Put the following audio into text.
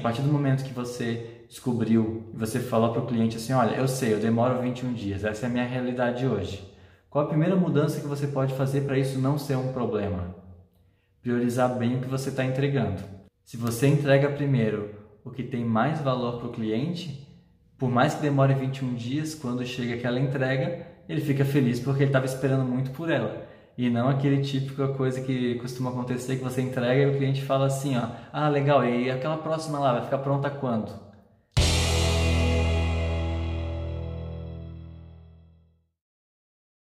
partir do momento que você descobriu e você falou para o cliente assim, olha, eu sei, eu demoro 21 dias, essa é a minha realidade hoje. Qual a primeira mudança que você pode fazer para isso não ser um problema? Priorizar bem o que você está entregando. Se você entrega primeiro o que tem mais valor para o cliente, por mais que demore 21 dias, quando chega aquela entrega, ele fica feliz porque ele estava esperando muito por ela. E não aquele típico coisa que costuma acontecer que você entrega e o cliente fala assim, ó, ah, legal, e aquela próxima lá vai ficar pronta quando?